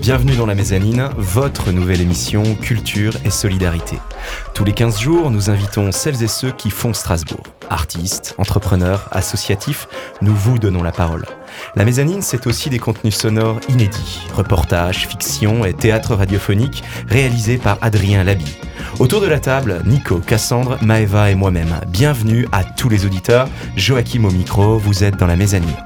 Bienvenue dans la mezzanine, votre nouvelle émission Culture et Solidarité. Tous les 15 jours, nous invitons celles et ceux qui font Strasbourg. Artistes, entrepreneurs, associatifs, nous vous donnons la parole. La mezzanine, c'est aussi des contenus sonores inédits, reportages, fiction et théâtre radiophonique réalisés par Adrien Labi. Autour de la table, Nico, Cassandre, Maeva et moi-même. Bienvenue à tous les auditeurs. Joachim au micro, vous êtes dans la mezzanine.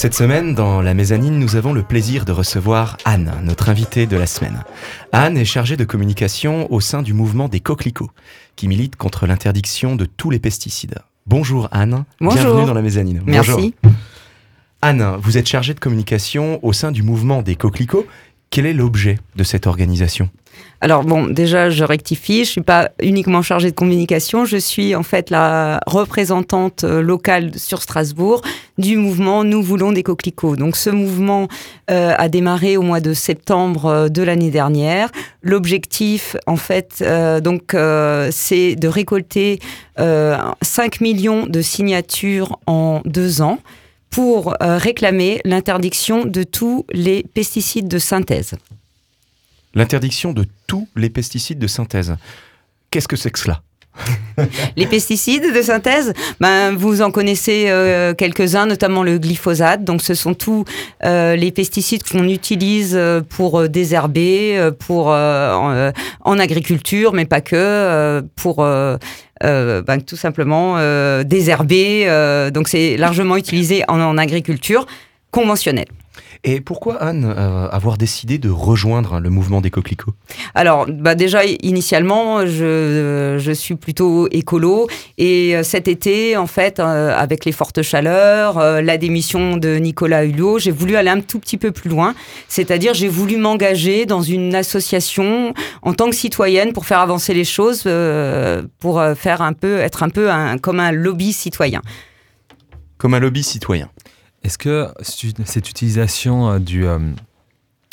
Cette semaine, dans la mezzanine, nous avons le plaisir de recevoir Anne, notre invitée de la semaine. Anne est chargée de communication au sein du mouvement des coquelicots, qui milite contre l'interdiction de tous les pesticides. Bonjour Anne, Bonjour. bienvenue dans la mezzanine. Merci. Bonjour. Anne, vous êtes chargée de communication au sein du mouvement des coquelicots. Quel est l'objet de cette organisation Alors bon, déjà, je rectifie, je suis pas uniquement chargée de communication, je suis en fait la représentante euh, locale sur Strasbourg du mouvement Nous voulons des coquelicots. Donc ce mouvement euh, a démarré au mois de septembre euh, de l'année dernière. L'objectif, en fait, donc c'est de récolter euh, 5 millions de signatures en deux ans pour euh, réclamer l'interdiction de tous les pesticides de synthèse. L'interdiction de tous les pesticides de synthèse. Qu'est-ce que c'est que cela? Les pesticides de synthèse, ben, vous en connaissez euh, quelques-uns, notamment le glyphosate. Donc, ce sont tous euh, les pesticides qu'on utilise pour désherber, pour euh, en, en agriculture, mais pas que, pour euh, ben, tout simplement euh, désherber. euh, donc, c'est largement utilisé en agriculture conventionnelle. Et pourquoi Anne euh, avoir décidé de rejoindre le mouvement des coquelicots? Alors, bah déjà, initialement, je, je suis plutôt écolo. Et euh, cet été, en fait, euh, avec les fortes chaleurs, euh, la démission de Nicolas Hulot, j'ai voulu aller un tout petit peu plus loin. C'est-à-dire, j'ai voulu m'engager dans une association en tant que citoyenne pour faire avancer les choses, euh, pour euh, faire un peu, être un peu un, comme un lobby citoyen. Comme un lobby citoyen. Est-ce que cette utilisation euh, euh,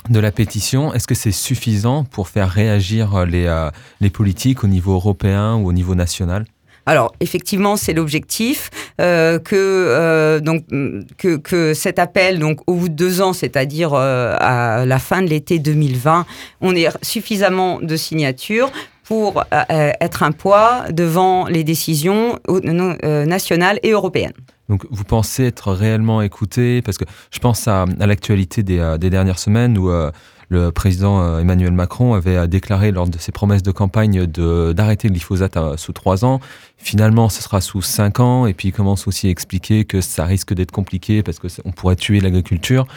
de la pétition, est-ce que c'est suffisant pour faire réagir euh, les, politiques au niveau européen ou au niveau national? Alors effectivement, c'est l'objectif que donc mm, que, cet appel donc au bout de deux ans, c'est-à-dire à la fin de l'été 2020, on ait suffisamment de signatures pour être un poids devant les décisions nationales et européennes. Donc vous pensez être réellement écouté? Parce que je pense à, l'actualité des, euh, des dernières semaines où euh, le président euh, Emmanuel Macron avait déclaré lors de ses promesses de campagne d'arrêter le glyphosate sous trois ans. Finalement, ce sera sous cinq ans. Et puis il commence aussi à expliquer que ça risque d'être compliqué parce qu'on pourrait tuer l'agriculture.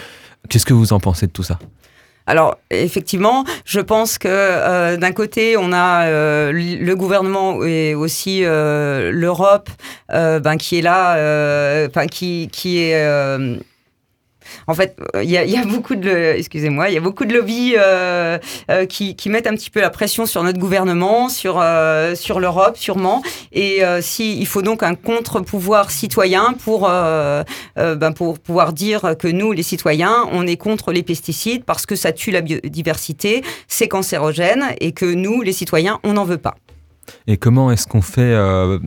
Qu'est-ce que vous en pensez de tout ça? Alors effectivement, je pense que euh, d'un côté on a euh, le gouvernement et aussi euh, l'Europe, ben qui est là, qui qui est en fait, il y a, il y a beaucoup de, excusez-moi, il y a beaucoup de lobbies euh, euh, qui, mettent un petit peu la pression sur notre gouvernement, sur euh, sur l'Europe, sûrement. Et euh, si il faut donc un contre-pouvoir citoyen pour euh, euh, ben pour pouvoir dire que nous, les citoyens, on est contre les pesticides parce que ça tue la biodiversité, c'est cancérogène et que nous, les citoyens, on n'en veut pas. Et comment est-ce qu'on fait euh,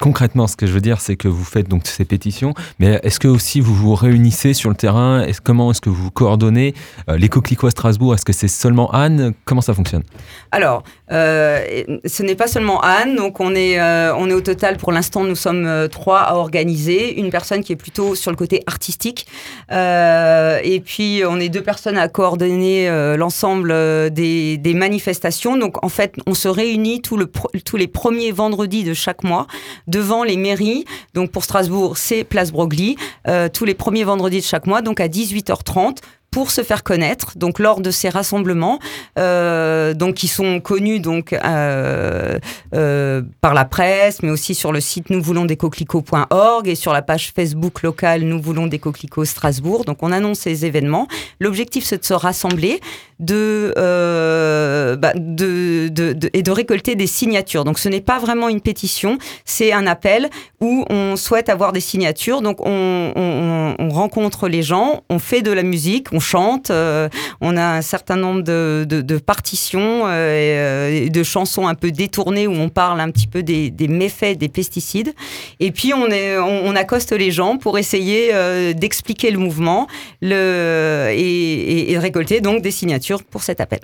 concrètement Ce que je veux dire, c'est que vous faites donc ces pétitions, mais est-ce que aussi vous vous réunissez sur le terrain? Comment est-ce que vous coordonnez Euh, Les coquelicots à Strasbourg, est-ce que c'est seulement Anne? Comment ça fonctionne? Alors, euh, ce n'est pas seulement Anne, donc on est, euh, on est au total, pour l'instant, nous sommes euh, trois à organiser. Une personne qui est plutôt sur le côté artistique, et puis on est deux personnes à coordonner l'ensemble des, manifestations. Donc en fait, on se réunit tous les premiers vendredis de chaque mois devant les mairies. Donc pour Strasbourg, c'est Place Broglie, euh, tous les premiers vendredis de chaque mois, donc à 18h30 pour se faire connaître. Donc lors de ces rassemblements, euh, donc qui sont connus donc euh, euh, par la presse, mais aussi sur le site nous voulons et sur la page Facebook locale nous voulons Strasbourg. Donc on annonce ces événements. L'objectif c'est de se rassembler, de, euh, bah, de, de, de- et de récolter des signatures. Donc ce n'est pas vraiment une pétition, c'est un appel où on souhaite avoir des signatures. Donc on, on, on rencontre les gens, on fait de la musique, on chante, on a un certain nombre de, partitions et, de chansons un peu détournées où on parle un petit peu des, méfaits des pesticides. Et puis on, accoste les gens pour essayer d'expliquer le mouvement et, et récolter donc des signatures pour cet appel.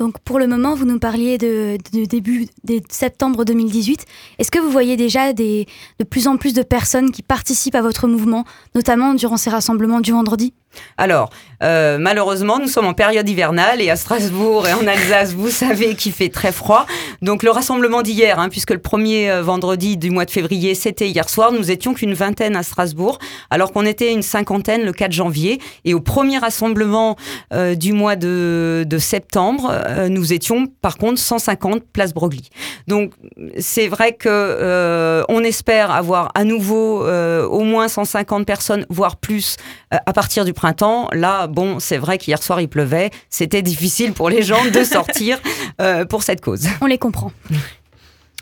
Donc pour le moment, vous nous parliez de, début de septembre 2018. Est-ce que vous voyez déjà de plus en plus de personnes qui participent à votre mouvement, notamment durant ces rassemblements du vendredi? Alors, euh, malheureusement, nous sommes en période hivernale et à Strasbourg et en Alsace, vous savez qu'il fait très froid. Donc le rassemblement d'hier, hein, puisque le premier euh, vendredi du mois de février, c'était hier soir, nous étions qu'une vingtaine à Strasbourg, alors qu'on était une cinquantaine le 4 janvier. Et au premier rassemblement euh, du mois de, septembre, nous étions par contre 150 place Broglie. Donc c'est vrai que on espère avoir à nouveau au moins 150 personnes, voire plus, à partir du printemps, là, bon, c'est vrai qu'hier soir il pleuvait, c'était difficile pour les gens de sortir euh, pour cette cause. On les comprend.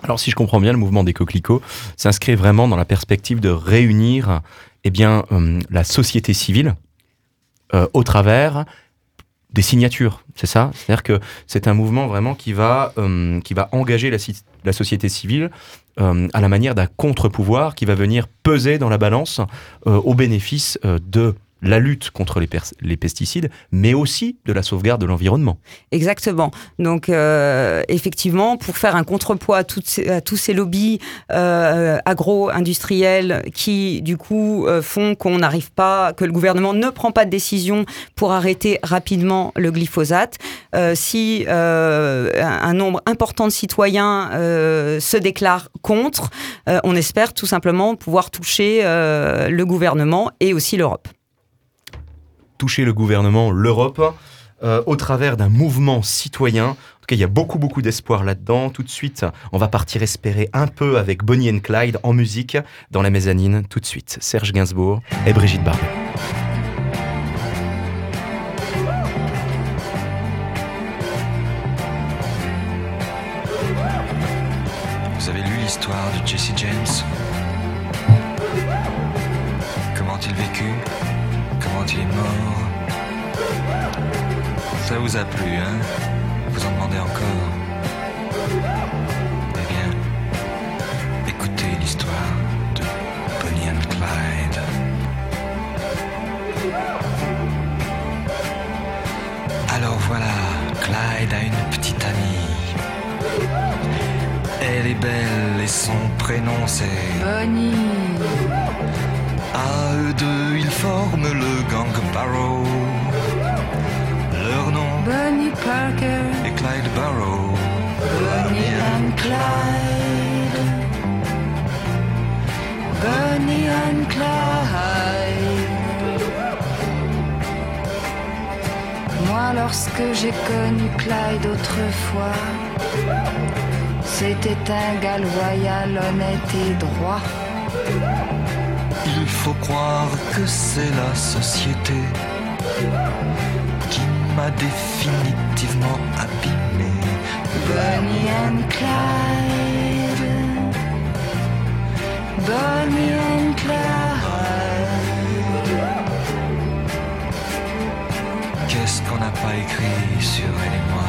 Alors si je comprends bien, le mouvement des coquelicots s'inscrit vraiment dans la perspective de réunir eh bien, euh, la société civile euh, au travers des signatures, c'est ça? C'est-à-dire que c'est un mouvement vraiment qui va, qui va engager la, la société civile à la manière d'un contre-pouvoir qui va venir peser dans la balance au bénéfice de la lutte contre les, pesticides, mais aussi de la sauvegarde de l'environnement. Exactement. Donc, euh, effectivement, pour faire un contrepoids à, tous ces lobbies euh, agro-industriels qui, du coup, euh, font qu'on n'arrive pas, que le gouvernement ne prend pas de décision pour arrêter rapidement le glyphosate, si un nombre important de citoyens se déclarent contre, on espère tout simplement pouvoir toucher le gouvernement et aussi l'Europe toucher le gouvernement, l'Europe, euh, au travers d'un mouvement citoyen. En il y a beaucoup, beaucoup d'espoir là-dedans. Tout de suite, on va partir espérer un peu avec Bonnie and Clyde en musique dans la mezzanine. Tout de suite, Serge Gainsbourg et Brigitte Bardot. Vous avez lu l'histoire de Jesse James Comment il vécut Mort Ça vous a plu, hein? Vous en demandez encore? Eh bien, écoutez l'histoire de Bonnie and Clyde. Alors voilà, Clyde a une petite amie. Elle est belle et son prénom c'est Bonnie. À eux deux, forment le gang Barrow. Leur nom Bonnie Parker et Clyde Barrow. Bonnie and Clyde. Bonnie and Clyde. Moi, lorsque j'ai connu Clyde autrefois, c'était un gars loyal, honnête et droit. Il faut croire que c'est la société qui m'a définitivement abîmé. Bonnie and Clyde. Bonnie and Clyde. Qu'est-ce qu'on n'a pas écrit sur elle et moi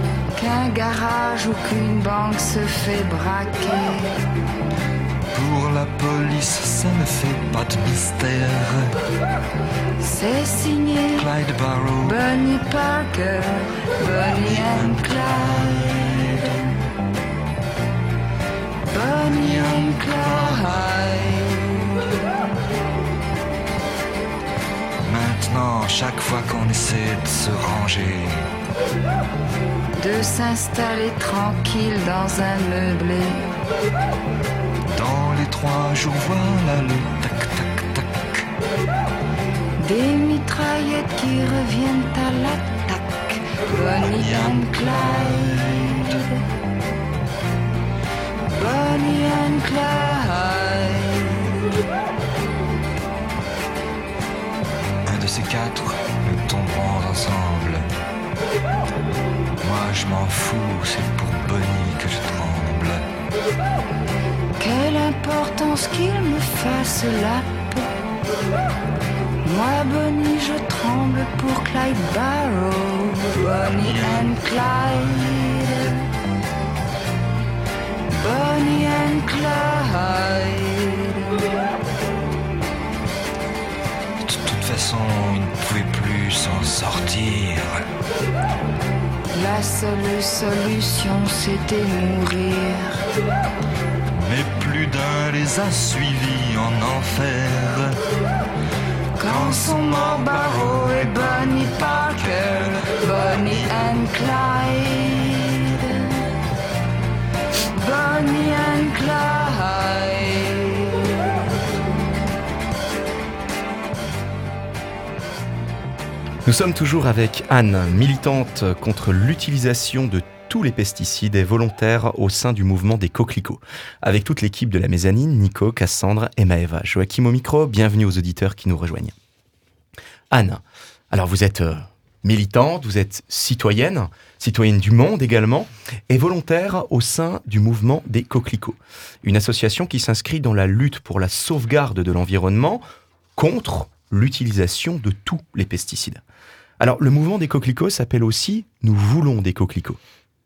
qu'un garage ou qu'une banque se fait braquer pour la police, ça ne fait pas de mystère. C'est signé Clyde Barrow, Bonnie Parker, Bonnie and Clyde. Bonnie and Clyde. Maintenant, chaque fois qu'on essaie de se ranger, de s'installer tranquille dans un meublé dans les trois jours, voilà le tac tac tac. Des mitraillettes qui reviennent à l'attaque. Bonnie and Clyde. Fasse la peau. Moi, Bonnie, je tremble pour Clyde Barrow. Bonnie and Clyde. Bonnie and Clyde. De toute façon, il ne pouvait plus s'en sortir. La seule solution, c'était mourir. Mais plus d'un les a suivis en enfer. Quand sont morts Barrow et Bonnie Parker, Bonnie and Clyde. Bonnie and Clyde. Nous sommes toujours avec Anne, militante contre l'utilisation de tous les pesticides et volontaire au sein du mouvement des coquelicots. Avec toute l'équipe de la mezzanine, Nico, Cassandre et Maëva. Joachim au micro, bienvenue aux auditeurs qui nous rejoignent. Anne, alors vous êtes euh, militante, vous êtes citoyenne, citoyenne du monde également, et volontaire au sein du mouvement des coquelicots. Une association qui s'inscrit dans la lutte pour la sauvegarde de l'environnement contre l'utilisation de tous les pesticides. Alors, le mouvement des coquelicots s'appelle aussi Nous voulons des coquelicots.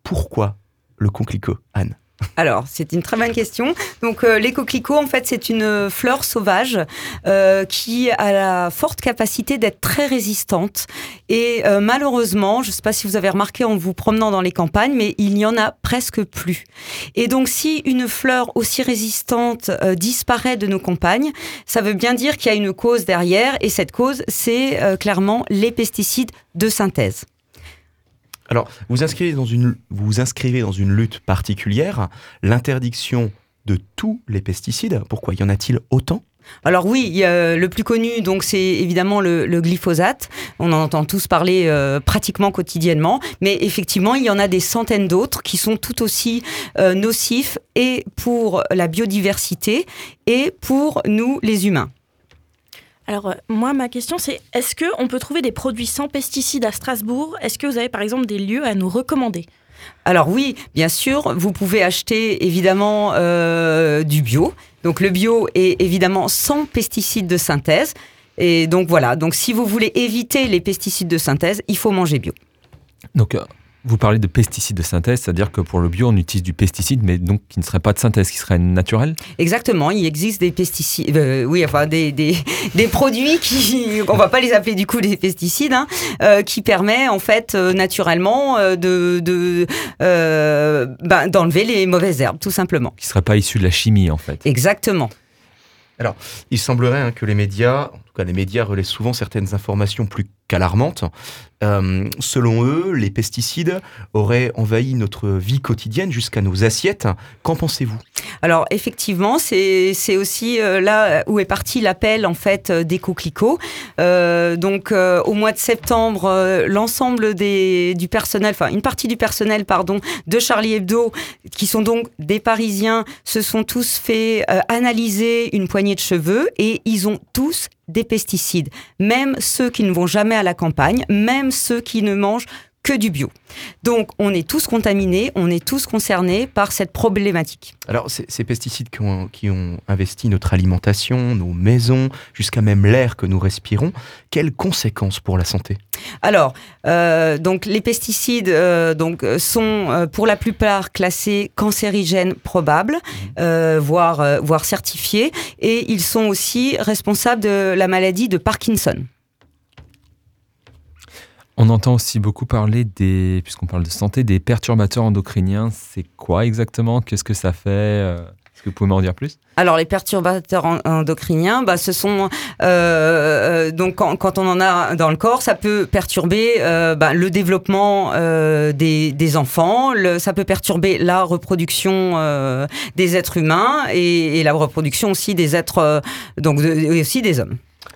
Pourquoi le coquelicot, Anne? Alors, c'est une très bonne question. Donc, euh, les coquelicots, en fait, c'est une fleur sauvage euh, qui a la forte capacité d'être très résistante. Et euh, malheureusement, je ne sais pas si vous avez remarqué en vous promenant dans les campagnes, mais il n'y en a presque plus. Et donc, si une fleur aussi résistante euh, disparaît de nos campagnes, ça veut bien dire qu'il y a une cause derrière. Et cette cause, c'est euh, clairement les pesticides de synthèse. Alors, vous inscrivez dans une, vous inscrivez dans une lutte particulière, l'interdiction de tous les pesticides. Pourquoi? Y en a-t-il autant? Alors oui, a le plus connu, donc c'est évidemment le, le glyphosate. On en entend tous parler euh, pratiquement quotidiennement, mais effectivement, il y en a des centaines d'autres qui sont tout aussi euh, nocifs et pour la biodiversité et pour nous, les humains. Alors, euh, moi, ma question, c'est est-ce qu'on peut trouver des produits sans pesticides à Strasbourg? Est-ce que vous avez, par exemple, des lieux à nous recommander? Alors oui, bien sûr, vous pouvez acheter évidemment euh, du bio. Donc le bio est évidemment sans pesticides de synthèse. Et donc voilà, donc si vous voulez éviter les pesticides de synthèse, il faut manger bio. Donc, euh, vous parlez de pesticides de synthèse, c'est-à-dire que pour le bio, on utilise du pesticide, mais donc qui ne serait pas de synthèse, qui serait naturel Exactement, il existe des pesticides, euh, oui, enfin des, des, des produits qui, on va pas les appeler du coup des pesticides, hein, euh, qui permet en fait euh, naturellement de, de euh, ben, d'enlever les mauvaises herbes, tout simplement. Qui ne serait pas issu de la chimie, en fait. Exactement. Il semblerait hein, que les médias, les médias relaient souvent certaines informations plus qu'alarmantes. Euh, selon eux, les pesticides auraient envahi notre vie quotidienne jusqu'à nos assiettes. Qu'en pensez-vous? Alors effectivement, c'est aussi euh, là où est parti l'appel en fait euh, des coquelicots. Euh, donc euh, au mois de septembre, euh, l'ensemble du personnel, enfin une partie du personnel pardon de Charlie Hebdo, qui sont donc des Parisiens, se sont tous fait analyser une poignée de cheveux et ils ont tous des pesticides, même ceux qui ne vont jamais à la campagne, même ceux qui ne mangent que du bio. Donc on est tous contaminés, on est tous concernés par cette problématique. Alors, ces, ces pesticides qui ont, qui ont investi notre alimentation, nos maisons, jusqu'à même l'air que nous respirons, quelles conséquences pour la santé? Alors, euh, donc les pesticides euh, donc euh, sont euh, pour la plupart classés cancérigènes probables, euh, voire voire certifiés, et ils sont aussi responsables de la maladie de Parkinson. On entend aussi beaucoup parler des, puisqu'on parle de santé, des perturbateurs endocriniens. C'est quoi exactement? Qu'est-ce que ça fait? Est-ce que vous pouvez m'en dire plus? Alors les perturbateurs en- endocriniens, bah, ce sont euh, euh, donc quand, quand on en a dans le corps, ça peut perturber euh, bah, le développement euh, des, des enfants, le, ça peut perturber la reproduction euh, des êtres humains et, et la reproduction aussi des êtres euh, donc de- aussi des hommes.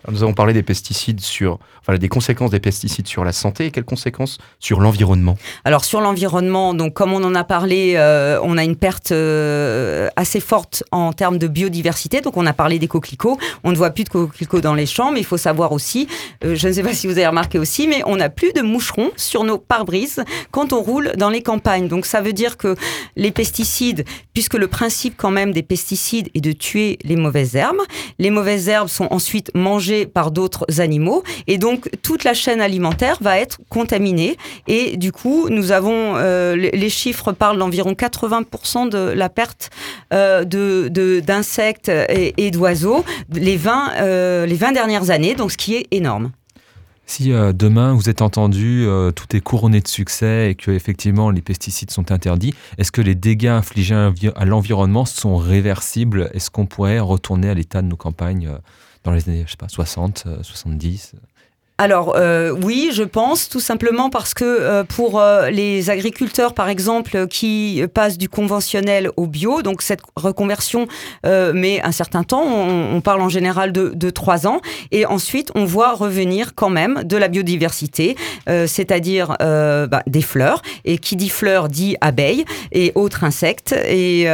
Nous avons parlé des pesticides sur, enfin, des conséquences des pesticides sur la santé et quelles conséquences sur l'environnement Alors sur l'environnement, donc comme on en a parlé, euh, on a une perte euh, assez forte en termes de biodiversité. Donc on a parlé des coquelicots, on ne voit plus de coquelicots dans les champs, mais il faut savoir aussi, euh, je ne sais pas si vous avez remarqué aussi, mais on n'a plus de moucherons sur nos pare-brises quand on roule dans les campagnes. Donc ça veut dire que les pesticides, puisque le principe quand même des pesticides est de tuer les mauvaises herbes, les mauvaises herbes sont ensuite mangées par d'autres animaux. Et donc toute la chaîne alimentaire va être contaminée. Et du coup nous avons euh, les chiffres parlent d'environ 80% de la perte euh, d'insectes et, d'oiseaux les 20 euh, les 20 dernières années donc ce qui est énorme. Si demain vous êtes entendu, tout est couronné de succès et que effectivement les pesticides sont interdits, est-ce que les dégâts infligés à l'environnement sont réversibles? Est-ce qu'on pourrait retourner à l'état de nos campagnes dans les années, je sais pas, 60, 70 alors euh, oui, je pense tout simplement parce que euh, pour euh, les agriculteurs, par exemple, qui passent du conventionnel au bio, donc cette reconversion met un certain temps, on, parle en général de, trois ans, et ensuite on voit revenir quand même de la biodiversité, c'est-à-dire bah, des fleurs, et qui dit fleurs dit abeilles et autres insectes, et,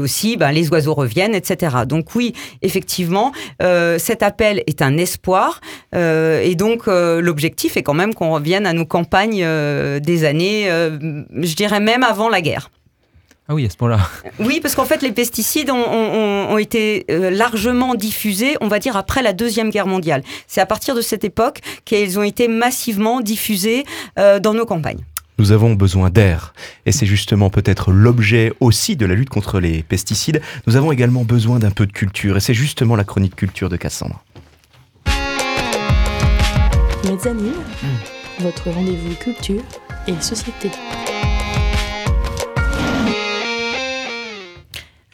aussi bah, les oiseaux reviennent, etc. Donc oui, effectivement, cet appel est un espoir. Euh, et donc, euh, l'objectif est quand même qu'on revienne à nos campagnes euh, des années, je dirais même avant la guerre. Ah oui, à ce point-là. Oui, parce qu'en fait, les pesticides ont, été largement diffusés, on va dire, après la Deuxième Guerre mondiale. C'est à partir de cette époque qu'ils ont été massivement diffusés dans nos campagnes. Nous avons besoin d'air, et c'est justement peut-être l'objet aussi de la lutte contre les pesticides. Nous avons également besoin d'un peu de culture, et c'est justement la chronique culture de Cassandre. Mezzanine, hmm. votre rendez-vous culture et société.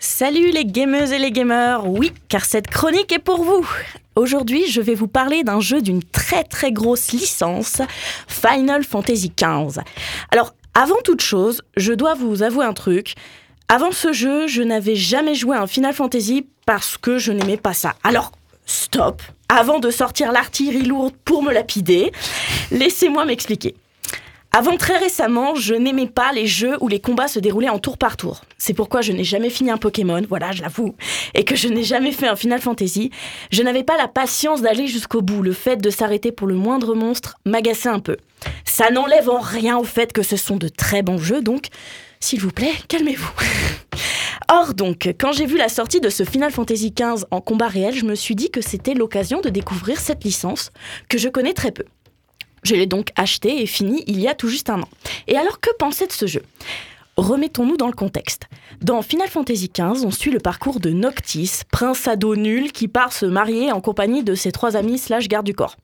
Salut les gameuses et les gamers, oui, car cette chronique est pour vous. Aujourd'hui, je vais vous parler d'un jeu d'une très très grosse licence, Final Fantasy XV. Alors, avant toute chose, je dois vous avouer un truc. Avant ce jeu, je n'avais jamais joué à un Final Fantasy parce que je n'aimais pas ça. Alors, stop, avant de sortir l'artillerie lourde pour me lapider, laissez-moi m'expliquer. Avant très récemment, je n'aimais pas les jeux où les combats se déroulaient en tour par tour. C'est pourquoi je n'ai jamais fini un Pokémon, voilà, je l'avoue, et que je n'ai jamais fait un Final Fantasy. Je n'avais pas la patience d'aller jusqu'au bout. Le fait de s'arrêter pour le moindre monstre m'agaçait un peu. Ça n'enlève en rien au fait que ce sont de très bons jeux, donc s'il vous plaît, calmez-vous. Or donc, quand j'ai vu la sortie de ce Final Fantasy XV en combat réel, je me suis dit que c'était l'occasion de découvrir cette licence que je connais très peu. Je l'ai donc acheté et fini il y a tout juste un an. Et alors que penser de ce jeu? Remettons-nous dans le contexte. Dans Final Fantasy XV, on suit le parcours de Noctis, prince ado nul qui part se marier en compagnie de ses trois amis slash garde du corps.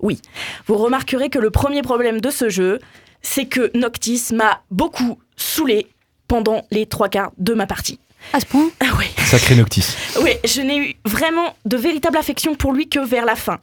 Oui, vous remarquerez que le premier problème de ce jeu, c'est que Noctis m'a beaucoup saoulé pendant les trois quarts de ma partie. À ce point Ah oui. Sacré Noctis. Oui, je n'ai eu vraiment de véritable affection pour lui que vers la fin.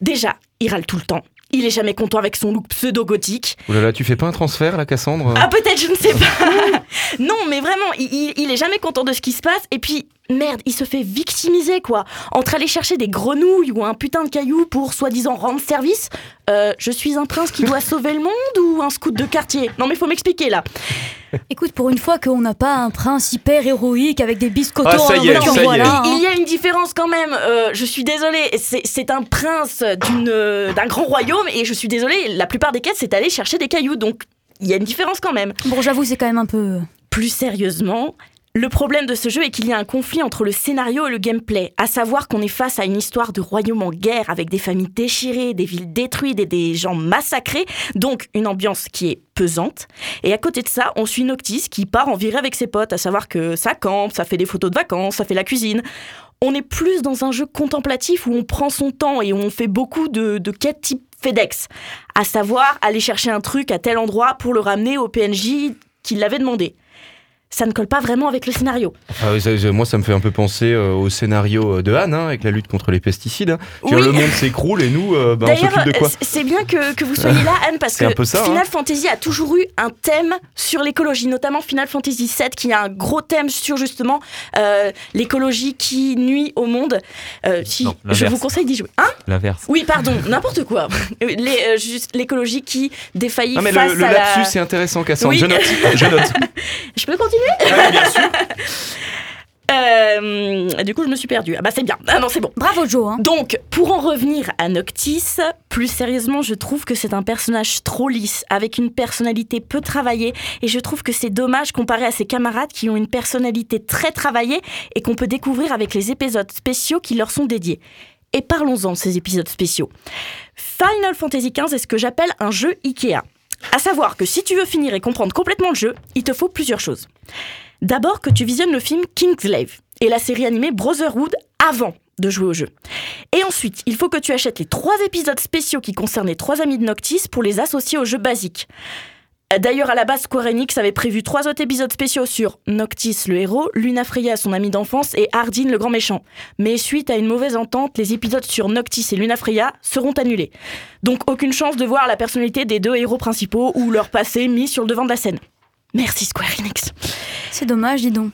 Déjà, il râle tout le temps. Il est jamais content avec son look pseudo-gothique. Oh là là, tu fais pas un transfert là, Cassandre? Ah peut-être, je ne sais pas. non, mais vraiment, il, il, est jamais content de ce qui se passe. Et puis, merde, il se fait victimiser quoi. Entre aller chercher des grenouilles ou un putain de caillou pour soi-disant rendre service, euh, je suis un prince qui doit sauver le monde ou un scout de quartier? Non mais faut m'expliquer là. Écoute, pour une fois qu'on n'a pas un prince hyper héroïque avec des biscottos ah, ça y est, ça y est. Il y a une différence quand même. Euh, je suis désolée, c'est un prince d'un grand royaume et je suis désolée, la plupart des quêtes, c'est aller chercher des cailloux. Donc il y a une différence quand même. Bon, j'avoue, c'est quand même un peu. Plus sérieusement, le problème de ce jeu est qu'il y a un conflit entre le scénario et le gameplay, à savoir qu'on est face à une histoire de royaume en guerre avec des familles déchirées, des villes détruites et des gens massacrés, donc une ambiance qui est pesante. Et à côté de ça, on suit Noctis qui part en virée avec ses potes, à savoir que ça campe, ça fait des photos de vacances, ça fait la cuisine. On est plus dans un jeu contemplatif où on prend son temps et on fait beaucoup de, de quêtes type FedEx, à savoir aller chercher un truc à tel endroit pour le ramener au PNJ qui l'avait demandé. Ça ne colle pas vraiment avec le scénario. Ah oui, ça- ça- moi, ça me fait un peu penser euh, au scénario de Anne, hein, avec la lutte contre les pesticides. hein. Oui. Le monde s'écroule et nous, euh, bah, on D'ailleurs, s'occupe de quoi euh, c'est bien que, que vous soyez là, Anne, parce que un peu ça, Final hein. Fantasy a toujours eu un thème sur l'écologie, notamment Final Fantasy VII, qui a un gros thème sur justement euh, l'écologie qui nuit au monde. Euh, si, Non, je vous conseille d'y jouer. Hein L'inverse. Oui, pardon, n'importe quoi. Euh, l'écologie qui défaillit Ah, mais face le, le à lapsus, la... c'est intéressant, Cassandre. Oui. Je note. Je note. Je peux continuer Ouais, bien sûr. Euh, Du coup, je me suis perdue. Ah bah c'est bien. Ah non, c'est bon. Bravo Joe. hein. Donc, pour en revenir à Noctis, plus sérieusement, je trouve que c'est un personnage trop lisse, avec une personnalité peu travaillée, et je trouve que c'est dommage comparé à ses camarades qui ont une personnalité très travaillée et qu'on peut découvrir avec les épisodes spéciaux qui leur sont dédiés. Et parlons-en de ces épisodes spéciaux. Final Fantasy XV est ce que j'appelle un jeu Ikea. À savoir que si tu veux finir et comprendre complètement le jeu, il te faut plusieurs choses. D'abord que tu visionnes le film Kingslave et la série animée Brotherhood avant de jouer au jeu. Et ensuite, il faut que tu achètes les trois épisodes spéciaux qui concernent les trois amis de Noctis pour les associer au jeu basique. D'ailleurs, à la base, Square Enix avait prévu trois autres épisodes spéciaux sur Noctis le héros, Luna Freya son ami d'enfance et Hardin le grand méchant. Mais suite à une mauvaise entente, les épisodes sur Noctis et Luna Freya seront annulés. Donc aucune chance de voir la personnalité des deux héros principaux ou leur passé mis sur le devant de la scène. Merci Square Enix. C'est dommage, dis donc.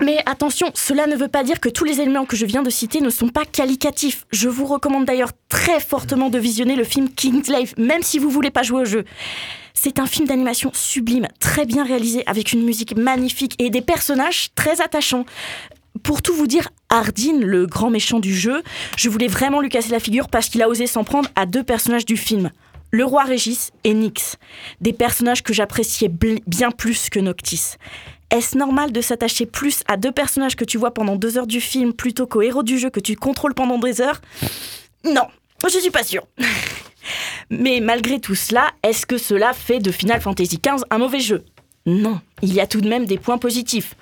Mais attention, cela ne veut pas dire que tous les éléments que je viens de citer ne sont pas qualitatifs. Je vous recommande d'ailleurs très fortement de visionner le film Kingslave, même si vous voulez pas jouer au jeu. C'est un film d'animation sublime, très bien réalisé, avec une musique magnifique et des personnages très attachants. Pour tout vous dire, Hardin, le grand méchant du jeu, je voulais vraiment lui casser la figure parce qu'il a osé s'en prendre à deux personnages du film. Le roi Régis et Nyx. Des personnages que j'appréciais bien plus que Noctis. Est-ce normal de s'attacher plus à deux personnages que tu vois pendant deux heures du film plutôt qu'au héros du jeu que tu contrôles pendant des heures? Non, je suis pas sûre. Mais malgré tout cela, est-ce que cela fait de Final Fantasy XV un mauvais jeu? Non, il y a tout de même des points positifs.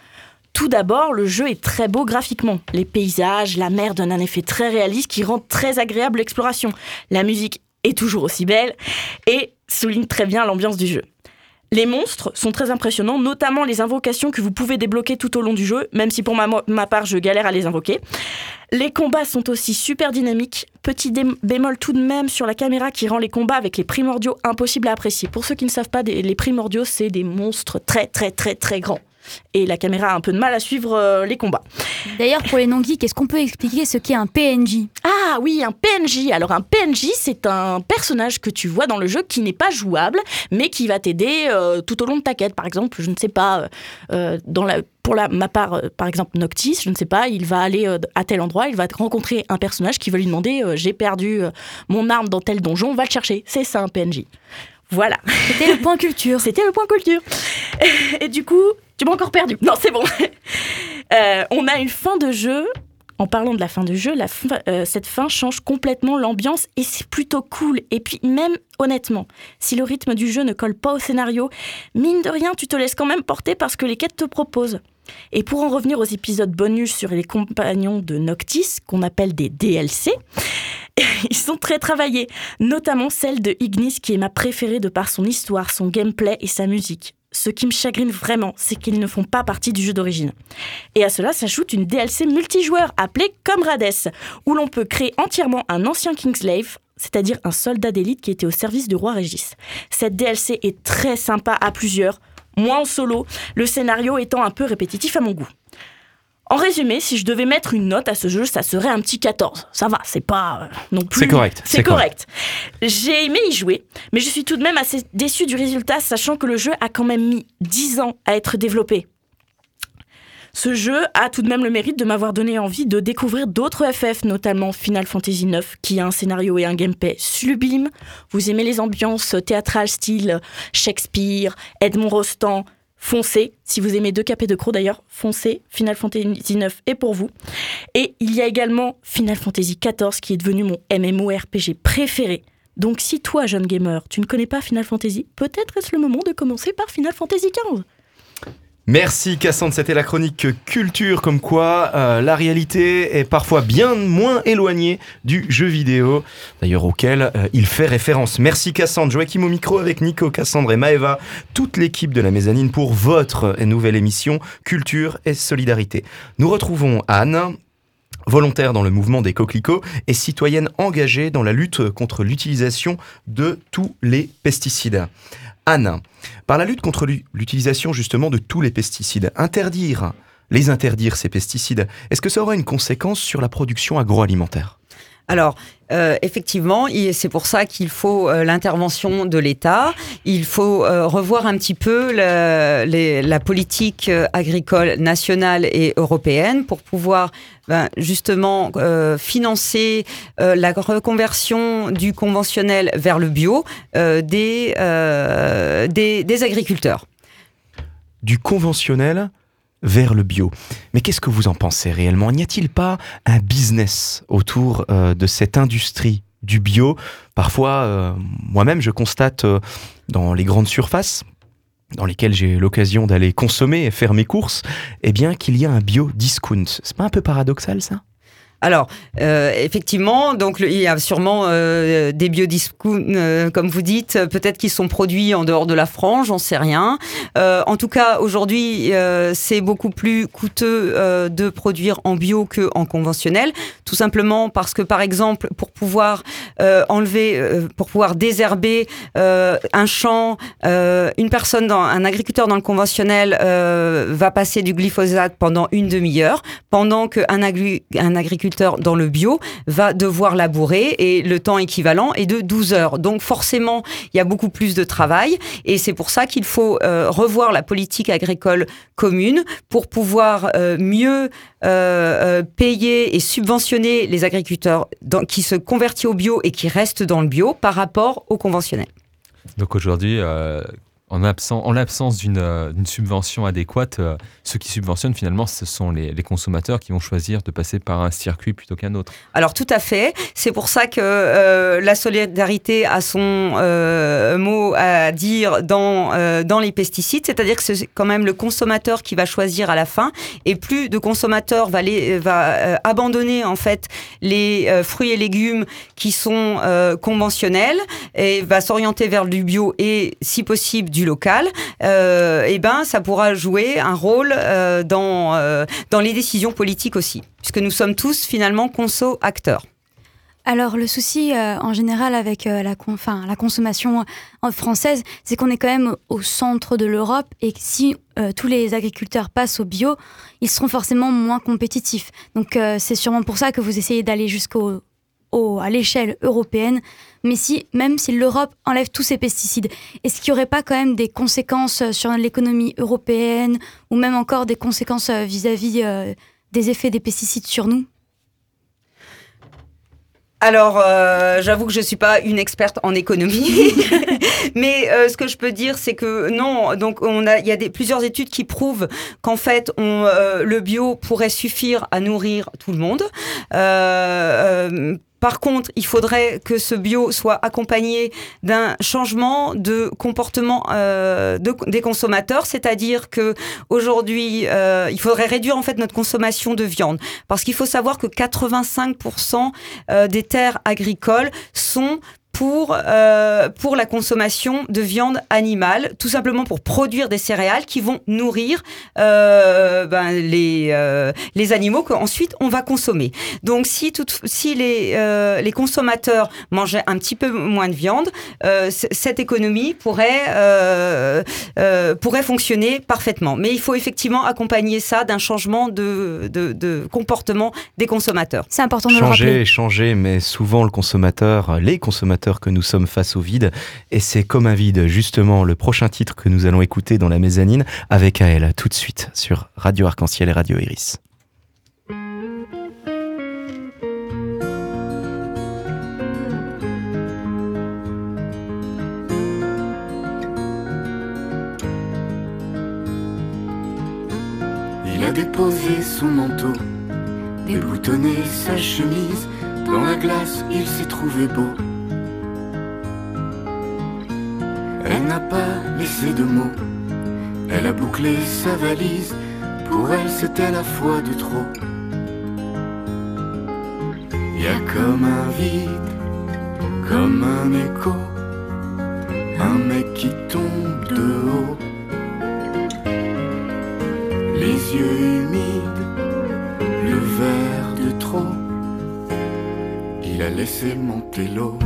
Tout d'abord, le jeu est très beau graphiquement. Les paysages, la mer donnent un effet très réaliste qui rend très agréable l'exploration. La musique est toujours aussi belle et souligne très bien l'ambiance du jeu. Les monstres sont très impressionnants, notamment les invocations que vous pouvez débloquer tout au long du jeu, même si pour ma, part je galère à les invoquer. Les combats sont aussi super dynamiques. Petit bémol tout de même sur la caméra qui rend les combats avec les primordiaux impossibles à apprécier. Pour ceux qui ne savent pas, les primordiaux, c'est des monstres très très très très grands. Et la caméra a un peu de mal à suivre euh, les combats. D'ailleurs, pour les non-geeks, est-ce qu'on peut expliquer ce qu'est un PNJ Ah oui, un PNJ. Alors un PNJ, c'est un personnage que tu vois dans le jeu qui n'est pas jouable, mais qui va t'aider euh, tout au long de ta quête. Par exemple, je ne sais pas, euh, dans la, pour la, ma part, euh, par exemple Noctis, je ne sais pas, il va aller à tel endroit, il va rencontrer un personnage qui va lui demander j'ai perdu mon arme dans tel donjon, va le chercher. C'est ça un PNJ. Voilà. C'était le point culture. C'était le point culture. Et du coup, tu m'as encore perdu. Non, c'est bon. Euh, on a une fin de jeu. En parlant de la fin de jeu, euh, cette fin change complètement l'ambiance et c'est plutôt cool. Et puis même honnêtement, si le rythme du jeu ne colle pas au scénario, mine de rien, tu te laisses quand même porter parce que les quêtes te proposent. Et pour en revenir aux épisodes bonus sur les compagnons de Noctis, qu'on appelle des DLC, ils sont très travaillés, notamment celle de Ignis qui est ma préférée de par son histoire, son gameplay et sa musique. Ce qui me chagrine vraiment, c'est qu'ils ne font pas partie du jeu d'origine. Et à cela s'ajoute une DLC multijoueur appelée Comrades, où l'on peut créer entièrement un ancien Kingslave, c'est-à-dire un soldat d'élite qui était au service du roi Régis. Cette DLC est très sympa à plusieurs, moi en solo, le scénario étant un peu répétitif à mon goût. En résumé, si je devais mettre une note à ce jeu, ça serait un petit 14. Ça va, c'est pas euh, non plus. C'est correct, C'est correct. J'ai aimé y jouer, mais je suis tout de même assez déçu du résultat, sachant que le jeu a quand même mis 10 ans à être développé. Ce jeu a tout de même le mérite de m'avoir donné envie de découvrir d'autres FF, notamment Final Fantasy IX, qui a un scénario et un gameplay sublime. Vous aimez les ambiances théâtrales style Shakespeare, Edmond Rostand, foncez. Si vous aimez deux capés de crocs d'ailleurs, foncez. Final Fantasy IX est pour vous. Et il y a également Final Fantasy XIV qui est devenu mon MMORPG préféré. Donc si toi, jeune gamer, tu ne connais pas Final Fantasy, peut-être est-ce le moment de commencer par Final Fantasy XV. Merci Cassandre, c'était la chronique culture, comme quoi euh, la réalité est parfois bien moins éloignée du jeu vidéo, d'ailleurs auquel euh, il fait référence. Merci Cassandre, Joachim au micro avec Nico, Cassandre et Maeva, toute l'équipe de la mezzanine pour votre nouvelle émission Culture et Solidarité. Nous retrouvons Anne, volontaire dans le mouvement des coquelicots et citoyenne engagée dans la lutte contre l'utilisation de tous les pesticides. Anne, par la lutte contre l'utilisation justement de tous les pesticides, interdire, les interdire ces pesticides, est-ce que ça aura une conséquence sur la production agroalimentaire? Euh, effectivement, c'est pour ça qu'il faut euh, l'intervention de l'État. Il faut euh, revoir un petit peu la, politique agricole nationale et européenne pour pouvoir ben, justement financer la reconversion du conventionnel vers le bio des agriculteurs. Du conventionnel vers le bio. Mais qu'est-ce que vous en pensez réellement? N'y a-t-il pas un business autour euh, de cette industrie du bio? Parfois, euh, moi-même, je constate euh, dans les grandes surfaces dans lesquelles j'ai l'occasion d'aller consommer et faire mes courses, eh bien qu'il y a un bio discount. C'est pas un peu paradoxal ça? Alors, euh, effectivement, donc il y a sûrement euh, des biodiscounts, euh, comme vous dites, peut-être qu'ils sont produits en dehors de la France, j'en sais rien. en tout cas, aujourd'hui, c'est beaucoup plus coûteux de produire en bio que en conventionnel, tout simplement parce que, par exemple, pour pouvoir enlever, pour pouvoir désherber un champ, une personne, dans, un agriculteur dans le conventionnel va passer du glyphosate pendant une demi-heure, pendant qu'un un agriculteur dans le bio va devoir labourer et le temps équivalent est de 12 heures. Donc forcément, il y a beaucoup plus de travail et c'est pour ça qu'il faut euh, revoir la politique agricole commune pour pouvoir euh, mieux euh, payer et subventionner les agriculteurs qui se convertissent au bio et qui restent dans le bio par rapport au conventionnel. Donc aujourd'hui, en, l'absence euh, d'une subvention adéquate, euh, ceux qui subventionnent finalement, ce sont les, consommateurs qui vont choisir de passer par un circuit plutôt qu'un autre. Alors tout à fait. C'est pour ça que euh, la solidarité a son mot à dire dans, dans les pesticides, c'est-à-dire que c'est quand même le consommateur qui va choisir à la fin, et plus de consommateurs va, va abandonner en fait les fruits et légumes qui sont conventionnels et va s'orienter vers du bio et si possible du local, euh, eh ben ça pourra jouer un rôle euh, dans, euh, dans les décisions politiques aussi, puisque nous sommes tous finalement conso-acteurs. Alors le souci en général avec la, la consommation française, c'est qu'on est quand même au centre de l'Europe et si tous les agriculteurs passent au bio, ils seront forcément moins compétitifs. Donc c'est sûrement pour ça que vous essayez d'aller jusqu'au à l'échelle européenne, mais si, même si l'Europe enlève tous ses pesticides, est-ce qu'il n'y aurait pas quand même des conséquences euh, sur l'économie européenne ou même encore des conséquences euh, vis-à-vis euh, des effets des pesticides sur nous? Alors, j'avoue que je ne suis pas une experte en économie, mais ce que je peux dire, c'est que non. Donc, il y a plusieurs études qui prouvent qu'en fait, le bio pourrait suffire à nourrir tout le monde. Par contre, il faudrait que ce bio soit accompagné d'un changement de comportement euh, des consommateurs, c'est-à-dire que aujourd'hui, euh, il faudrait réduire en fait notre consommation de viande, parce qu'il faut savoir que 85% euh, des terres agricoles sont pour, euh, pour la consommation de viande animale, tout simplement pour produire des céréales qui vont nourrir euh, ben, les, euh, les animaux qu'ensuite on va consommer. Donc si, tout, si les, euh, les consommateurs mangeaient un petit peu moins de viande, euh, cette économie pourrait, euh, pourrait fonctionner parfaitement. Mais il faut effectivement accompagner ça d'un changement de, de, de, comportement des consommateurs. C'est important de changer, le rappeler. Changer, mais souvent le consommateur, les consommateurs que nous sommes face au vide. Et c'est comme un vide, justement, le prochain titre que nous allons écouter dans la mezzanine avec Aël, tout de suite, sur Radio Arc-en-Ciel et Radio Iris. Il a déposé son manteau, déboutonné sa chemise. Dans la glace, il s'est trouvé beau. Elle n'a pas laissé de mots, Elle a bouclé sa valise, pour elle c'était la foi de trop. Y a comme un vide, comme un écho, un mec qui tombe de haut. Les yeux humides, le verre de trop, il a laissé monter l'eau.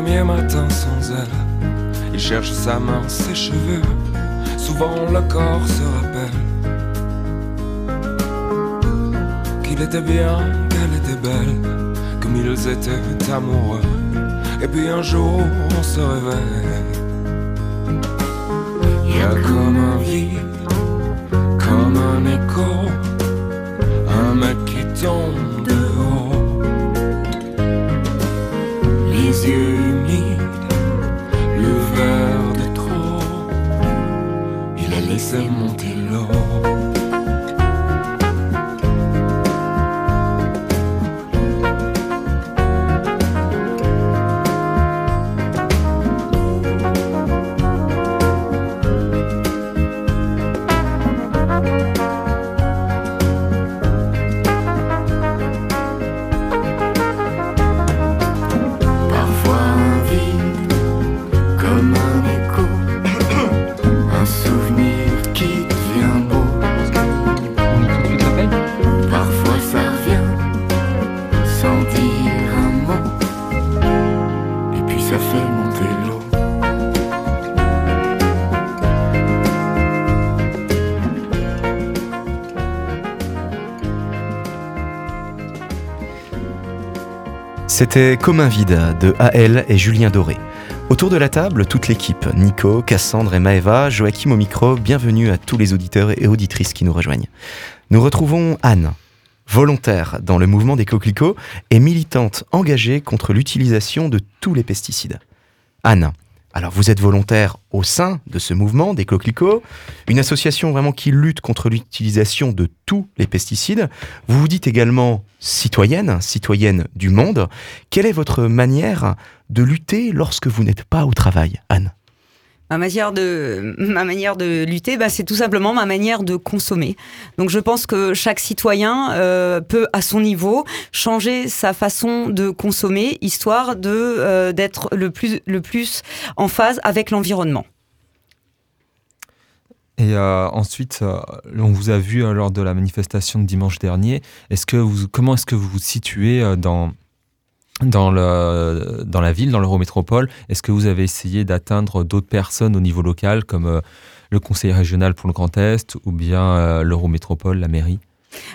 Premier matin sans elle. Il cherche sa main, ses cheveux. Souvent le corps se rappelle qu'il était bien, qu'elle était belle, comme ils étaient amoureux. Et puis un jour on se réveille. Il y a comme un vide, comme un écho, un mec qui tombe C'était Comme vide de AL et Julien Doré. Autour de la table, toute l'équipe, Nico, Cassandre et Maeva, Joachim au micro, bienvenue à tous les auditeurs et auditrices qui nous rejoignent. Nous retrouvons Anne, volontaire dans le mouvement des coquelicots et militante engagée contre l'utilisation de tous les pesticides. Anne, alors vous êtes volontaire au sein de ce mouvement des coquelicots, une association vraiment qui lutte contre l'utilisation de tous les pesticides. Vous vous dites également citoyenne, citoyenne du monde. Quelle est votre manière de lutter lorsque vous n'êtes pas au travail, Anne? Ma manière de, lutter, bah, c'est tout simplement ma manière de consommer. Donc je pense que chaque citoyen euh, peut, à son niveau, changer sa façon de consommer, histoire de euh, d'être le plus, en phase avec l'environnement. Et euh, ensuite, on vous a vu lors de la manifestation de dimanche dernier. Comment est-ce que vous vous situez dans dans, le, dans la ville, dans l'Eurométropole. Est-ce que vous avez essayé d'atteindre d'autres personnes au niveau local, comme euh, le conseil régional pour le Grand Est, ou bien euh, l'Eurométropole, la mairie?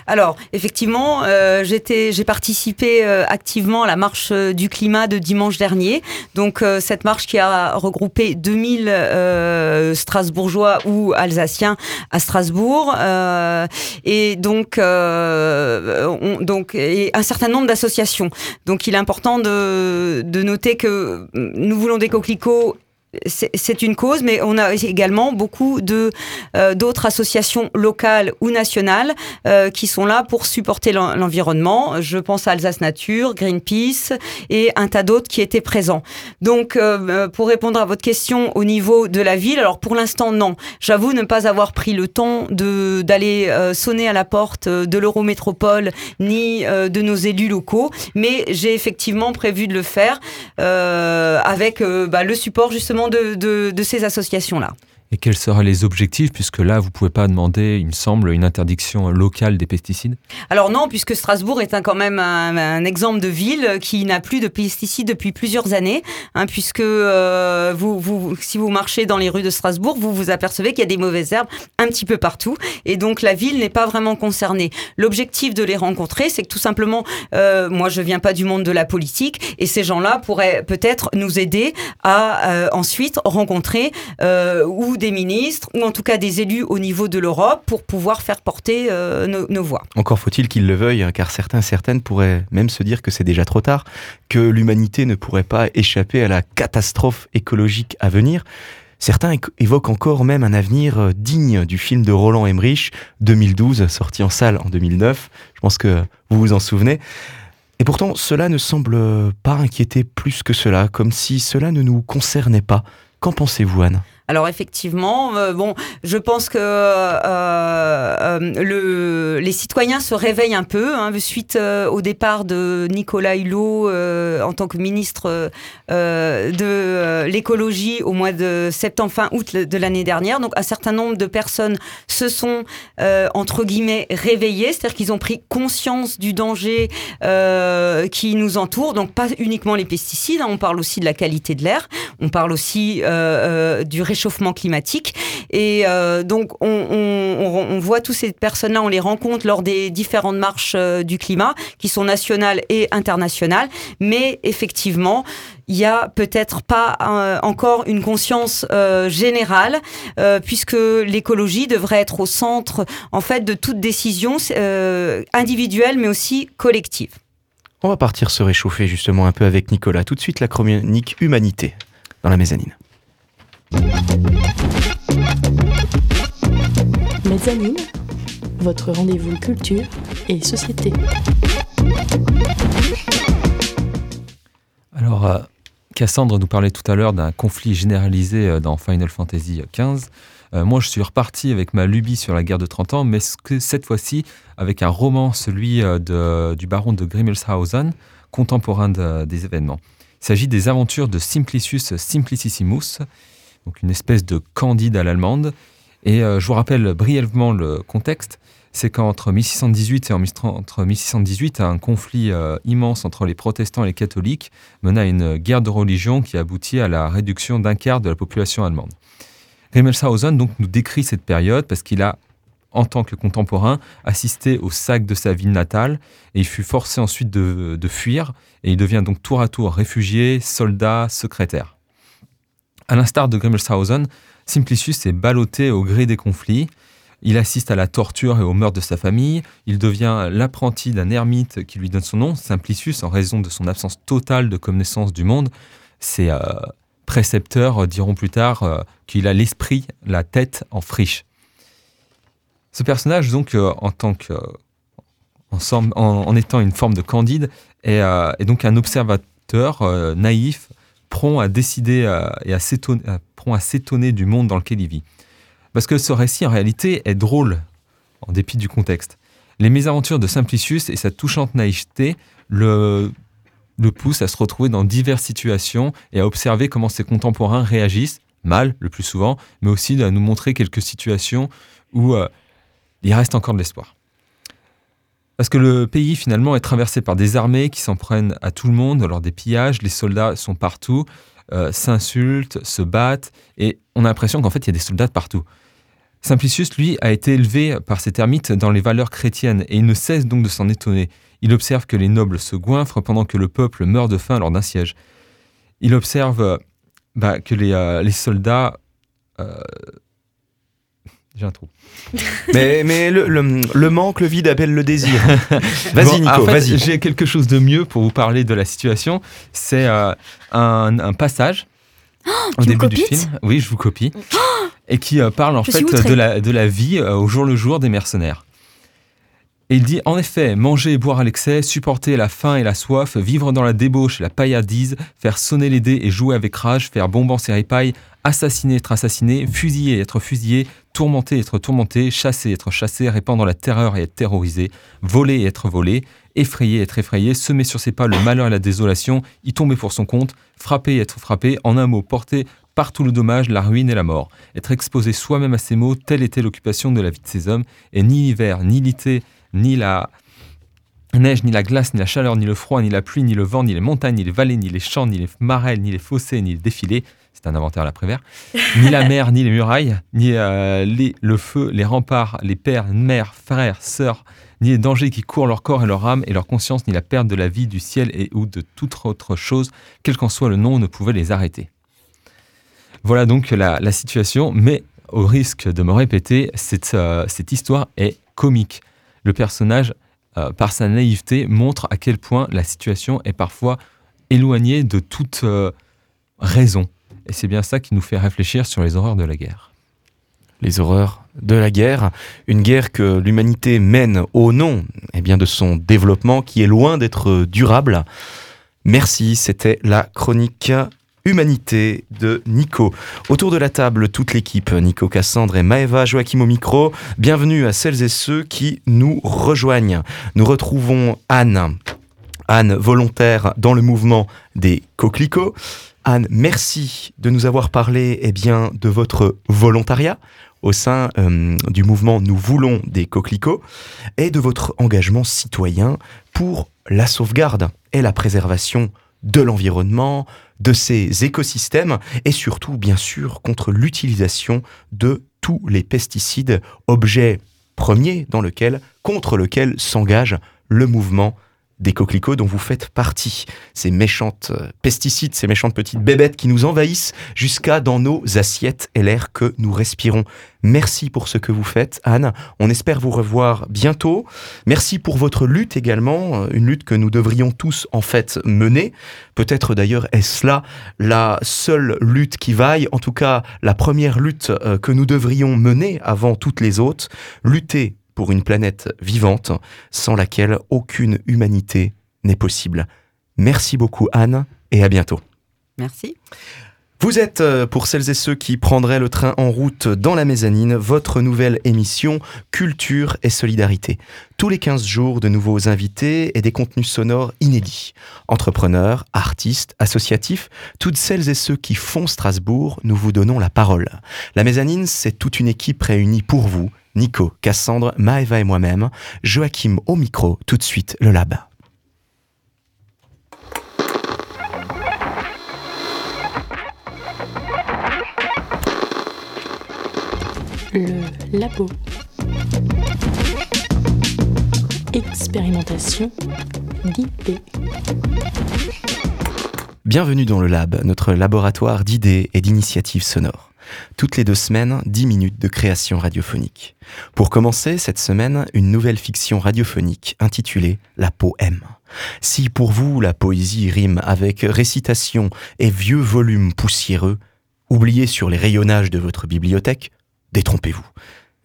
Alors, effectivement, euh, j'ai participé euh, activement à la marche euh, du climat de dimanche dernier. Donc, cette marche qui a regroupé 2000 euh, Strasbourgeois ou Alsaciens à Strasbourg, et donc, on- donc, un certain nombre d'associations. Donc, il est important de, de noter que nous voulons des coquelicots c'est une cause, mais on a également beaucoup de euh, d'autres associations locales ou nationales euh, qui sont là pour supporter l'en- l'environnement. Je pense à Alsace Nature, Greenpeace et un tas d'autres qui étaient présents. Donc, euh, pour répondre à votre question au niveau de la ville, alors pour l'instant non. J'avoue ne pas avoir pris le temps de d'aller sonner à la porte de l'Eurométropole ni de nos élus locaux, mais j'ai effectivement prévu de le faire avec bah, le support justement de, ces associations-là. Et quels seraient les objectifs, puisque là, vous pouvez pas demander, il me semble, une interdiction locale des pesticides? Alors non, puisque Strasbourg est un, quand même un, exemple de ville qui n'a plus de pesticides depuis plusieurs années, hein, puisque euh, vous, si vous marchez dans les rues de Strasbourg, vous vous apercevez qu'il y a des mauvaises herbes un petit peu partout, et donc la ville n'est pas vraiment concernée. L'objectif de les rencontrer, c'est que tout simplement, euh, moi je viens pas du monde de la politique, et ces gens-là pourraient peut-être nous aider à euh, ensuite rencontrer ou des ministres, ou en tout cas des élus au niveau de l'Europe pour pouvoir faire porter euh, nos, voix. Encore faut-il qu'ils le veuillent, hein, car certains, certaines pourraient même se dire que c'est déjà trop tard, que l'humanité ne pourrait pas échapper à la catastrophe écologique à venir. Certains évoquent encore même un avenir euh, digne du film de Roland Emmerich 2012, sorti en salle en 2009. Je pense que vous vous en souvenez. Et pourtant, cela ne semble pas inquiéter plus que cela, comme si cela ne nous concernait pas. Qu'en pensez-vous, Anne? Alors effectivement, euh, bon, je pense que euh, euh, le, les citoyens se réveillent un peu hein, suite au départ de Nicolas Hulot en tant que ministre de l'écologie au mois de septembre fin août de l'année dernière. Donc un certain nombre de personnes se sont entre guillemets réveillées, c'est-à-dire qu'ils ont pris conscience du danger qui nous entoure. Donc pas uniquement les pesticides, hein, on parle aussi de la qualité de l'air, on parle aussi euh, du réchauffement climatique. Et euh, donc, on, voit toutes ces personnes-là, on les rencontre lors des différentes marches euh, du climat, qui sont nationales et internationales. Mais effectivement, il y a peut-être pas euh, encore une conscience générale, puisque l'écologie devrait être au centre, en fait, de toute décision individuelle, mais aussi collective. On va partir se réchauffer justement un peu avec Nicolas. Tout de suite, la chronique Humanité dans la mezzanine. Mezzanine, votre rendez-vous culture et société. Alors, euh, Cassandre nous parlait tout à l'heure d'un conflit généralisé euh, dans Final Fantasy XV. Euh, moi, je suis reparti avec ma lubie sur la guerre de 30 ans, mais cette fois-ci avec un roman, celui de- du baron de Grimmelshausen, contemporain de- des événements. Il s'agit des aventures de Simplicius Simplicissimus, donc une espèce de candide à l'allemande. Et euh, je vous rappelle brièvement le contexte. C'est qu'entre 1618 et en, entre 1618, un conflit euh, immense entre les protestants et les catholiques mena à une guerre de religion qui aboutit à la réduction d'un quart de la population allemande. Grimmelshausen donc nous décrit cette période parce qu'il a, en tant que contemporain, assisté au sac de sa ville natale et il fut forcé ensuite de fuir et il devient donc tour à tour réfugié, soldat, secrétaire. À l'instar de Grimmelshausen, Simplicius est ballotté au gré des conflits. Il assiste à la torture et au meurtre de sa famille. Il devient l'apprenti d'un ermite qui lui donne son nom, Simplicius, en raison de son absence totale de connaissance du monde. Ses euh, précepteurs diront plus tard euh, qu'il a l'esprit, la tête en friche. Ce personnage, donc, euh, en étant une forme de candide, est, donc un observateur naïf, prompt à décider euh, et à s'étonner, prompt à s'étonner du monde dans lequel il vit. Parce que ce récit, en réalité, est drôle, en dépit du contexte. Les mésaventures de Simplicius et sa touchante naïveté le, le poussent à se retrouver dans diverses situations et à observer comment ses contemporains réagissent, mal le plus souvent, mais aussi à nous montrer quelques situations où euh, il reste encore de l'espoir. Parce que le pays, finalement, est traversé par des armées qui s'en prennent à tout le monde lors des pillages, les soldats sont partout, euh, s'insultent, se battent, et on a l'impression qu'en fait, il y a des soldats de partout. Simplicius, lui, a été élevé par cet ermite dans les valeurs chrétiennes et il ne cesse donc de s'en étonner. Il observe que les nobles se goinfrent pendant que le peuple meurt de faim lors d'un siège. Il observe bah, que les, euh, soldats... Euh... J'ai un trou. mais, mais le, le, le, manque, le vide appelle le désir. vas-y, bon, Nico, en fait, vas-y. J'ai quelque chose de mieux pour vous parler de la situation. C'est euh, un, un, passage oh, au début du film. Oui, je vous copie. Oh et qui euh, parle en je fait de la, de la vie euh, au jour le jour des mercenaires. Et il dit en effet, manger et boire à l'excès, supporter la faim et la soif, vivre dans la débauche et la paillardise, faire sonner les dés et jouer avec rage, faire bonbons et ripailles, assassiner, être assassiné, fusiller être fusillé, tourmenter être tourmenté, chasser être chassé, répandre la terreur et être terrorisé, voler et être volé, effrayer et être effrayé, semer sur ses pas le malheur et la désolation, y tomber pour son compte, frapper et être frappé, en un mot, porter partout le dommage, la ruine et la mort. Être exposé soi-même à ces mots, telle était l'occupation de la vie de ces hommes, et ni l'hiver, ni l'été, ni la neige, ni la glace, ni la chaleur, ni le froid, ni la pluie, ni le vent, ni les montagnes, ni les vallées, ni les champs, ni les marais, ni les fossés, ni les défilés, c'est un inventaire à la Prévert, ni la mer, ni les murailles, ni euh, le feu, les remparts, les pères, mères, frères, sœurs, ni les dangers qui courent leur corps et leur âme et leur conscience, ni la perte de la vie, du ciel et ou de toute autre chose, quel qu'en soit le nom, ne pouvait les arrêter. Voilà donc la, situation, mais au risque de me répéter, cette, euh, cette histoire est comique. Le personnage, euh, par sa naïveté, montre à quel point la situation est parfois éloignée de toute raison. Et c'est bien ça qui nous fait réfléchir sur les horreurs de la guerre. Les horreurs de la guerre, une guerre que l'humanité mène au nom eh bien, de son développement qui est loin d'être durable. Merci, c'était la chronique Humanité de Nico. Autour de la table, toute l'équipe, Nico Cassandre et Maeva Joachim au micro. Bienvenue à celles et ceux qui nous rejoignent. Nous retrouvons Anne. Anne, volontaire dans le mouvement des coquelicots. Anne, merci de nous avoir parlé eh de votre volontariat au sein euh, du mouvement Nous voulons des coquelicots et de votre engagement citoyen pour la sauvegarde et la préservation de l'environnement, de ces écosystèmes et surtout, bien sûr, contre l'utilisation de tous les pesticides, objet premier dans lequel, contre lequel s'engage le mouvement des coquelicots dont vous faites partie. Ces méchantes euh, pesticides, ces méchantes petites bébêtes qui nous envahissent jusqu'à dans nos assiettes et l'air que nous respirons. Merci pour ce que vous faites, Anne. On espère vous revoir bientôt. Merci pour votre lutte également, euh, une lutte que nous devrions tous en fait mener. Peut-être d'ailleurs est-ce là la seule lutte qui vaille, en tout cas la première lutte euh, que nous devrions mener avant toutes les autres, lutter pour une planète vivante sans laquelle aucune humanité n'est possible. Merci beaucoup Anne et à bientôt. Merci. Vous êtes, euh, pour celles et ceux qui prendraient le train en route dans la mezzanine, votre nouvelle émission Culture et Solidarité. Tous les 15 jours, de nouveaux invités et des contenus sonores inédits. Entrepreneurs, artistes, associatifs, toutes celles et ceux qui font Strasbourg, nous vous donnons la parole. La mezzanine, c'est toute une équipe réunie pour vous. Nico, Cassandre, Maeva et moi-même. Joachim au micro, tout de suite le lab. Le labo. Expérimentation d'IP. Bienvenue dans le lab, notre laboratoire d'idées et d'initiatives sonores. Toutes les deux semaines, 10 minutes de création radiophonique. Pour commencer, cette semaine, une nouvelle fiction radiophonique intitulée La poème. Si pour vous la poésie rime avec récitation et vieux volumes poussiéreux, oubliés sur les rayonnages de votre bibliothèque, détrompez-vous.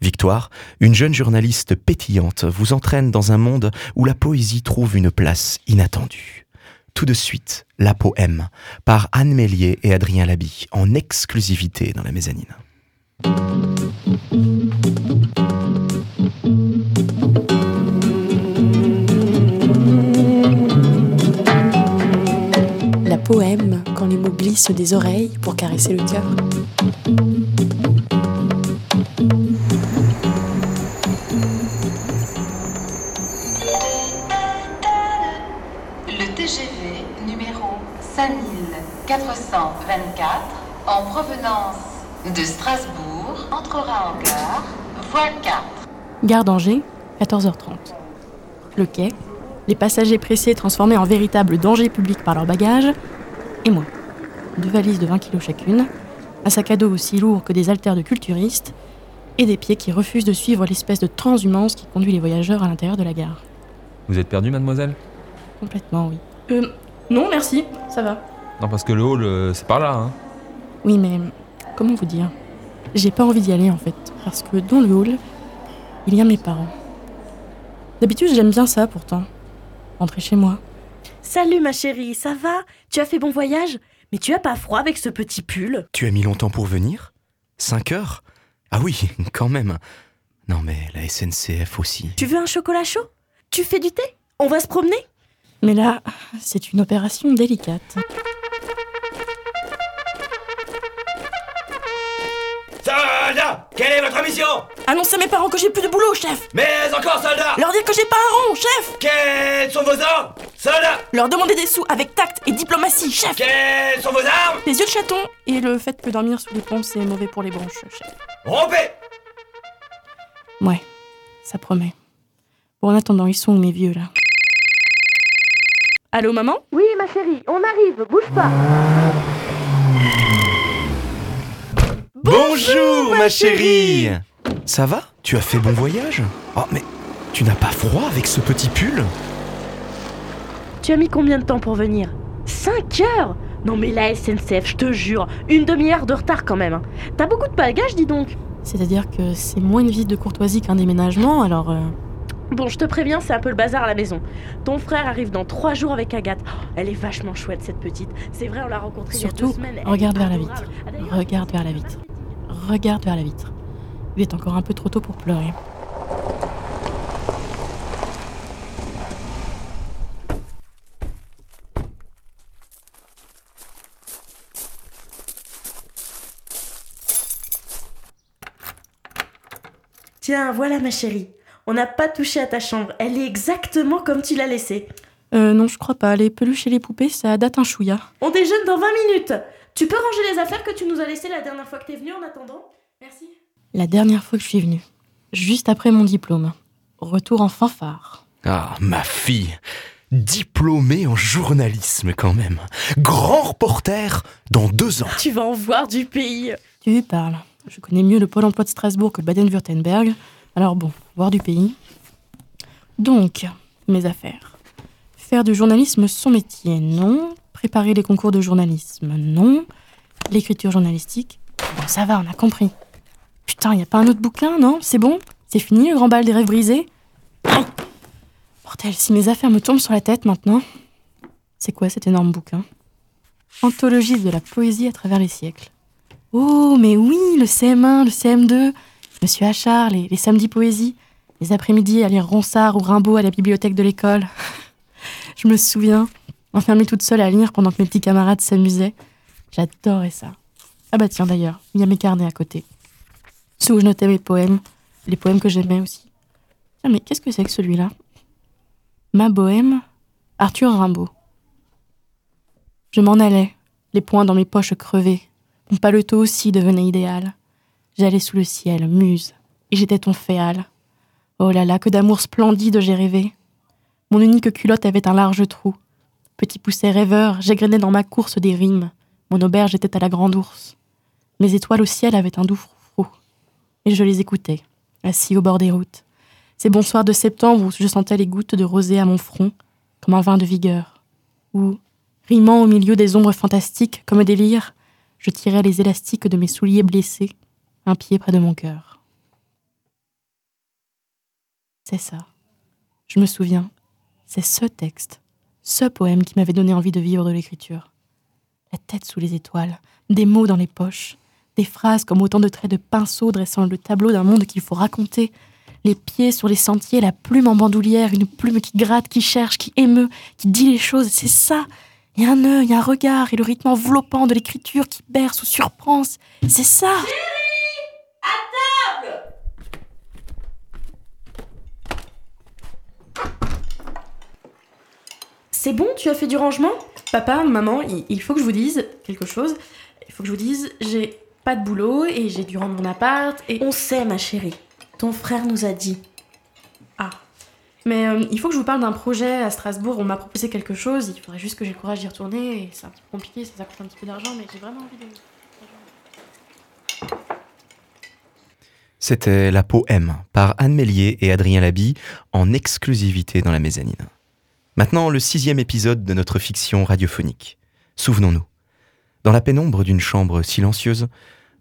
Victoire, une jeune journaliste pétillante, vous entraîne dans un monde où la poésie trouve une place inattendue. Tout de suite, La Poème, par Anne Mélier et Adrien Labi, en exclusivité dans la mezzanine. La poème, quand les mots glissent des oreilles pour caresser le cœur. 5424 en provenance de Strasbourg entrera en gare voie 4. Gare d'Angers, 14h30. Le quai, les passagers pressés transformés en véritables dangers publics par leurs bagages, et moi. Deux valises de 20 kilos chacune, un sac à dos aussi lourd que des haltères de culturistes, et des pieds qui refusent de suivre l'espèce de transhumance qui conduit les voyageurs à l'intérieur de la gare. Vous êtes perdu, mademoiselle? Complètement, oui. Euh, non, merci, ça va. Non, parce que le hall, euh, c'est par là, hein. Oui, mais comment vous dire? J'ai pas envie d'y aller en fait, parce que dans le hall, il y a mes parents. D'habitude, j'aime bien ça pourtant. Rentrer chez moi. Salut ma chérie, ça va? Tu as fait bon voyage? Mais tu as pas froid avec ce petit pull? Tu as mis longtemps pour venir? 5 heures? Ah oui, quand même. Non mais la SNCF aussi. Tu veux un chocolat chaud? Tu fais du thé? On va se promener? Mais là, c'est une opération délicate. Quelle est votre mission Annoncez à mes parents que j'ai plus de boulot, chef Mais encore, soldat Leur dire que j'ai pas un rond, chef Quels sont vos ordres Soldat Leur demander des sous avec tact et diplomatie, chef Quelles sont vos armes Les yeux de chaton et le fait que dormir sous les ponts, c'est mauvais pour les bronches, chef. Rompez Ouais, ça promet. Bon, en attendant, ils sont où mes vieux, là Allô, maman Oui, ma chérie, on arrive, bouge pas. Bonjour, ma chérie Ça va? Tu as fait bon voyage? Oh mais tu n'as pas froid avec ce petit pull? Tu as mis combien de temps pour venir? 5 heures Non mais la SNCF, je te jure, une demi-heure de retard quand même. hein. T'as beaucoup de bagages, dis donc. C'est-à-dire que c'est moins une visite de courtoisie qu'un déménagement, alors... euh, Bon, je te préviens, c'est un peu le bazar à la maison. Ton frère arrive dans trois jours avec Agathe. Oh, elle est vachement chouette cette petite. C'est vrai, on l'a rencontrée il y a Surtout, deux semaines. Elle regarde vers la adorable. vitre. Ah, d'ailleurs, Regarde vers la vitre. Regarde vers la vitre. Il est encore un peu trop tôt pour pleurer. Tiens, voilà ma chérie. On n'a pas touché à ta chambre. Elle est exactement comme tu l'as laissée. Euh, non, je crois pas. Les peluches et les poupées, ça date un chouïa. On déjeune dans 20 minutes. Tu peux ranger les affaires que tu nous as laissées la dernière fois que t'es venue en attendant Merci. La dernière fois que je suis venue. Juste après mon diplôme. Retour en fanfare. Ah, ma fille Diplômée en journalisme quand même. Grand reporter dans deux ans. Tu vas en voir du pays. Tu parles. Je connais mieux le pôle emploi de Strasbourg que le Baden-Württemberg. Alors bon, voir du pays. Donc, mes affaires. Faire du journalisme son métier, non. Préparer les concours de journalisme, non. L'écriture journalistique, bon, ça va, on a compris. Putain, y a pas un autre bouquin, non? C'est bon? C'est fini, le grand bal des rêves brisés? Aïe Bordel, si mes affaires me tombent sur la tête maintenant. C'est quoi cet énorme bouquin? Anthologie de la poésie à travers les siècles. Oh, mais oui, le CM1, le CM2, Monsieur Achard, les, les samedis poésie, les après-midi à lire Ronsard ou Rimbaud à la bibliothèque de l'école. Je me souviens, enfermée toute seule à lire pendant que mes petits camarades s'amusaient. J'adorais ça. Ah bah tiens d'ailleurs, il y a mes carnets à côté. Ceux où je notais mes poèmes, les poèmes que j'aimais aussi. Tiens, mais qu'est-ce que c'est que celui-là? Ma bohème, Arthur Rimbaud. Je m'en allais, les poings dans mes poches crevées. Mon paletot aussi devenait idéal. J'allais sous le ciel, muse, et j'étais ton féal. Oh là là, que d'amour splendide j'ai rêvé. Mon unique culotte avait un large trou. Petit pousset rêveur, j'égrenais dans ma course des rimes. Mon auberge était à la grande ours. Mes étoiles au ciel avaient un doux froufrou. Et je les écoutais, assis au bord des routes. Ces bons soirs de septembre où je sentais les gouttes de rosée à mon front, comme un vin de vigueur. Où, rimant au milieu des ombres fantastiques, comme des lyres, je tirais les élastiques de mes souliers blessés, un pied près de mon cœur. C'est ça. Je me souviens. C'est ce texte, ce poème qui m'avait donné envie de vivre de l'écriture. La tête sous les étoiles, des mots dans les poches, des phrases comme autant de traits de pinceau dressant le tableau d'un monde qu'il faut raconter, les pieds sur les sentiers, la plume en bandoulière, une plume qui gratte, qui cherche, qui émeut, qui dit les choses, c'est ça. Il y a un œil, un regard et le rythme enveloppant de l'écriture qui berce ou surprend, c'est ça. C'est bon, tu as fait du rangement? Papa, maman, il- faut que je vous dise quelque chose. Il faut que je vous dise, j'ai pas de boulot et j'ai dû rendre mon appart et... On sait, ma chérie. Ton frère nous a dit. Ah. Mais euh, il faut que je vous parle d'un projet à Strasbourg. On m'a proposé quelque chose. Il faudrait juste que j'ai le courage d'y retourner. Et c'est un petit peu compliqué, ça, ça coûte un petit peu d'argent, mais j'ai vraiment envie de. C'était La peau M par Anne Mélier et Adrien Labi en exclusivité dans la mezzanine. Maintenant, le sixième épisode de notre fiction radiophonique. Souvenons-nous. Dans la pénombre d'une chambre silencieuse,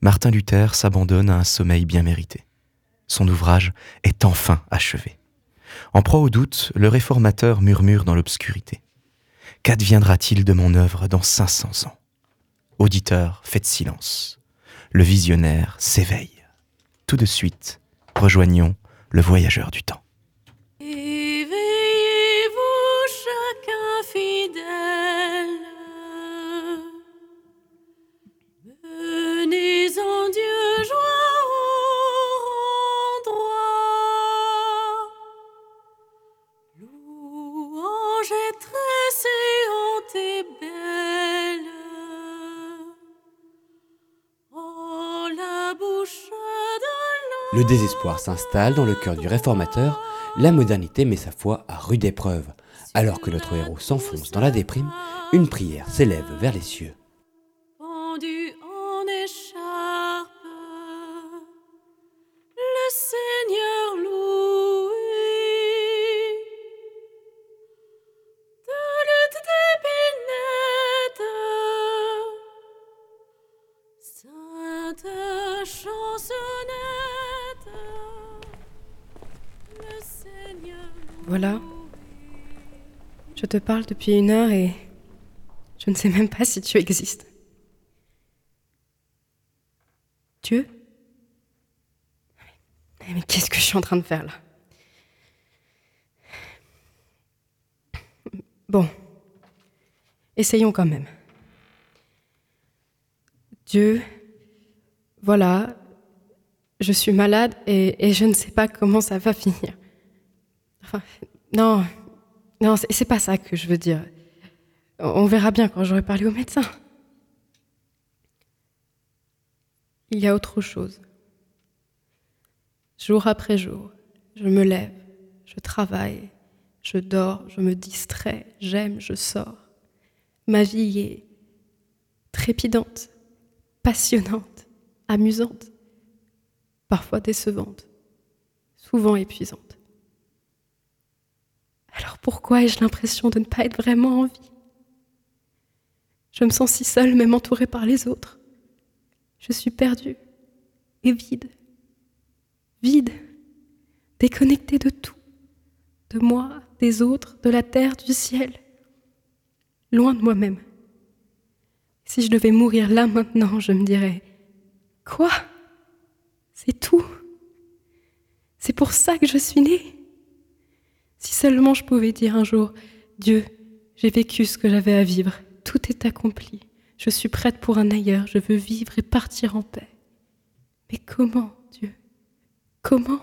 Martin Luther s'abandonne à un sommeil bien mérité. Son ouvrage est enfin achevé. En proie au doute, le réformateur murmure dans l'obscurité. Qu'adviendra-t-il de mon œuvre dans 500 ans? Auditeur, faites silence. Le visionnaire s'éveille. Tout de suite, rejoignons le voyageur du temps. Le désespoir s'installe dans le cœur du réformateur, la modernité met sa foi à rude épreuve. Alors que notre héros s'enfonce dans la déprime, une prière s'élève vers les cieux. Te parle depuis une heure et je ne sais même pas si tu existes. Dieu? Mais qu'est-ce que je suis en train de faire là? Bon. Essayons quand même. Dieu, voilà, je suis malade et, et je ne sais pas comment ça va finir. Enfin, non, non, c'est pas ça que je veux dire. On verra bien quand j'aurai parlé au médecin. Il y a autre chose. Jour après jour, je me lève, je travaille, je dors, je me distrais, j'aime, je sors. Ma vie est trépidante, passionnante, amusante, parfois décevante, souvent épuisante. Alors pourquoi ai-je l'impression de ne pas être vraiment en vie? Je me sens si seule, même entourée par les autres. Je suis perdue et vide. Vide, déconnectée de tout, de moi, des autres, de la terre, du ciel, loin de moi-même. Si je devais mourir là maintenant, je me dirais, quoi? C'est tout? C'est pour ça que je suis née? Si seulement je pouvais dire un jour, Dieu, j'ai vécu ce que j'avais à vivre, tout est accompli, je suis prête pour un ailleurs, je veux vivre et partir en paix. Mais comment, Dieu? Comment?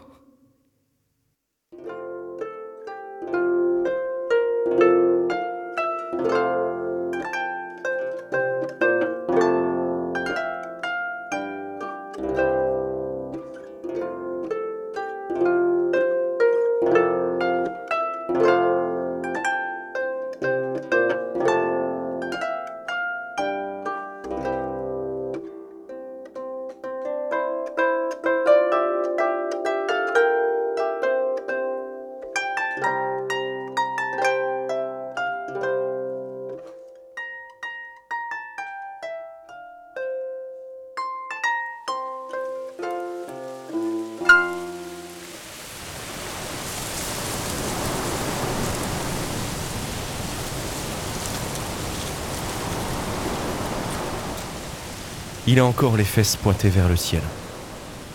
Il a encore les fesses pointées vers le ciel.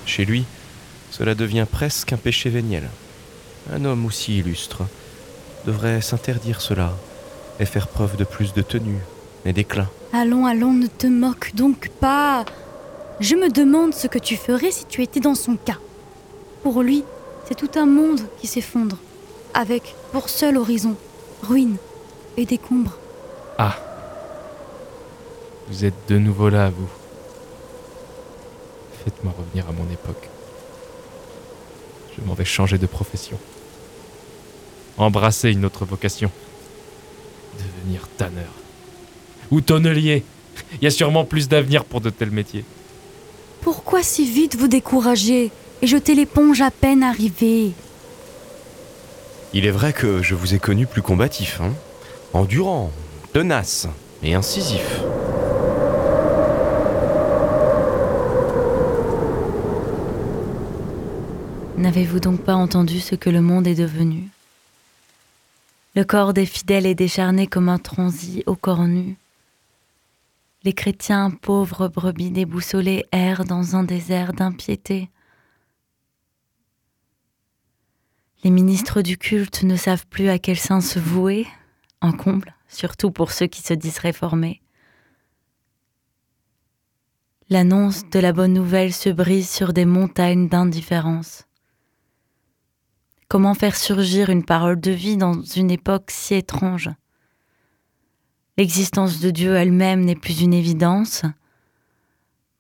Chez lui, cela devient presque un péché véniel. Un homme aussi illustre devrait s'interdire cela et faire preuve de plus de tenue et d'éclat. Allons, allons, ne te moque donc pas. Je me demande ce que tu ferais si tu étais dans son cas. Pour lui, c'est tout un monde qui s'effondre, avec pour seul horizon ruines et décombres. Ah Vous êtes de nouveau là, vous. Faites-moi revenir à mon époque. Je m'en vais changer de profession. Embrasser une autre vocation. Devenir tanneur. Ou tonnelier. Il y a sûrement plus d'avenir pour de tels métiers. Pourquoi si vite vous décourager et jeter l'éponge à peine arrivée? Il est vrai que je vous ai connu plus combatif, hein endurant, tenace et incisif. N'avez-vous donc pas entendu ce que le monde est devenu? Le corps des fidèles est décharné comme un transi au corps nu. Les chrétiens, pauvres brebis déboussolés, errent dans un désert d'impiété. Les ministres du culte ne savent plus à quel saint se vouer, en comble, surtout pour ceux qui se disent réformés. L'annonce de la bonne nouvelle se brise sur des montagnes d'indifférence. Comment faire surgir une parole de vie dans une époque si étrange? L'existence de Dieu elle-même n'est plus une évidence.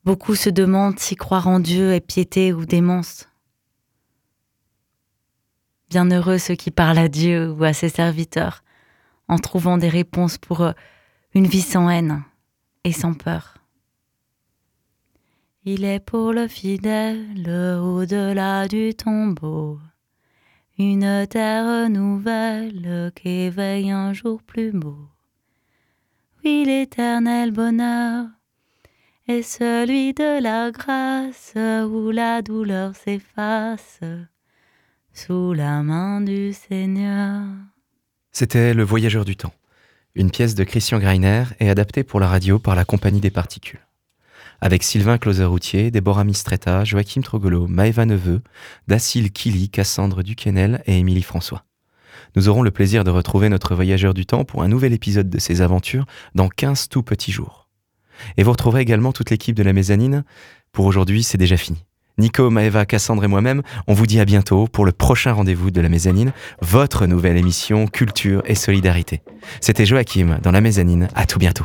Beaucoup se demandent si croire en Dieu est piété ou démence. Bienheureux ceux qui parlent à Dieu ou à ses serviteurs en trouvant des réponses pour eux, une vie sans haine et sans peur. Il est pour le fidèle au-delà du tombeau, une terre nouvelle qu'éveille un jour plus beau. Oui, l'éternel bonheur est celui de la grâce où la douleur s'efface, sous la main du Seigneur. C'était Le Voyageur du Temps, une pièce de Christian Greiner et adaptée pour la radio par la Compagnie des Particules. Avec Sylvain Closer-Routier, Déborah Mistretta, Joachim Trogolo, Maëva Neveu, Dacile Kili, Cassandre Duquesnel et Émilie François. Nous aurons le plaisir de retrouver notre voyageur du temps pour un nouvel épisode de ses aventures dans 15 tout petits jours. Et vous retrouverez également toute l'équipe de la mezzanine. Pour aujourd'hui, c'est déjà fini. Nico, Maëva, Cassandre et moi-même, on vous dit à bientôt pour le prochain rendez-vous de la mezzanine, votre nouvelle émission Culture et Solidarité. C'était Joachim dans la mezzanine, à tout bientôt.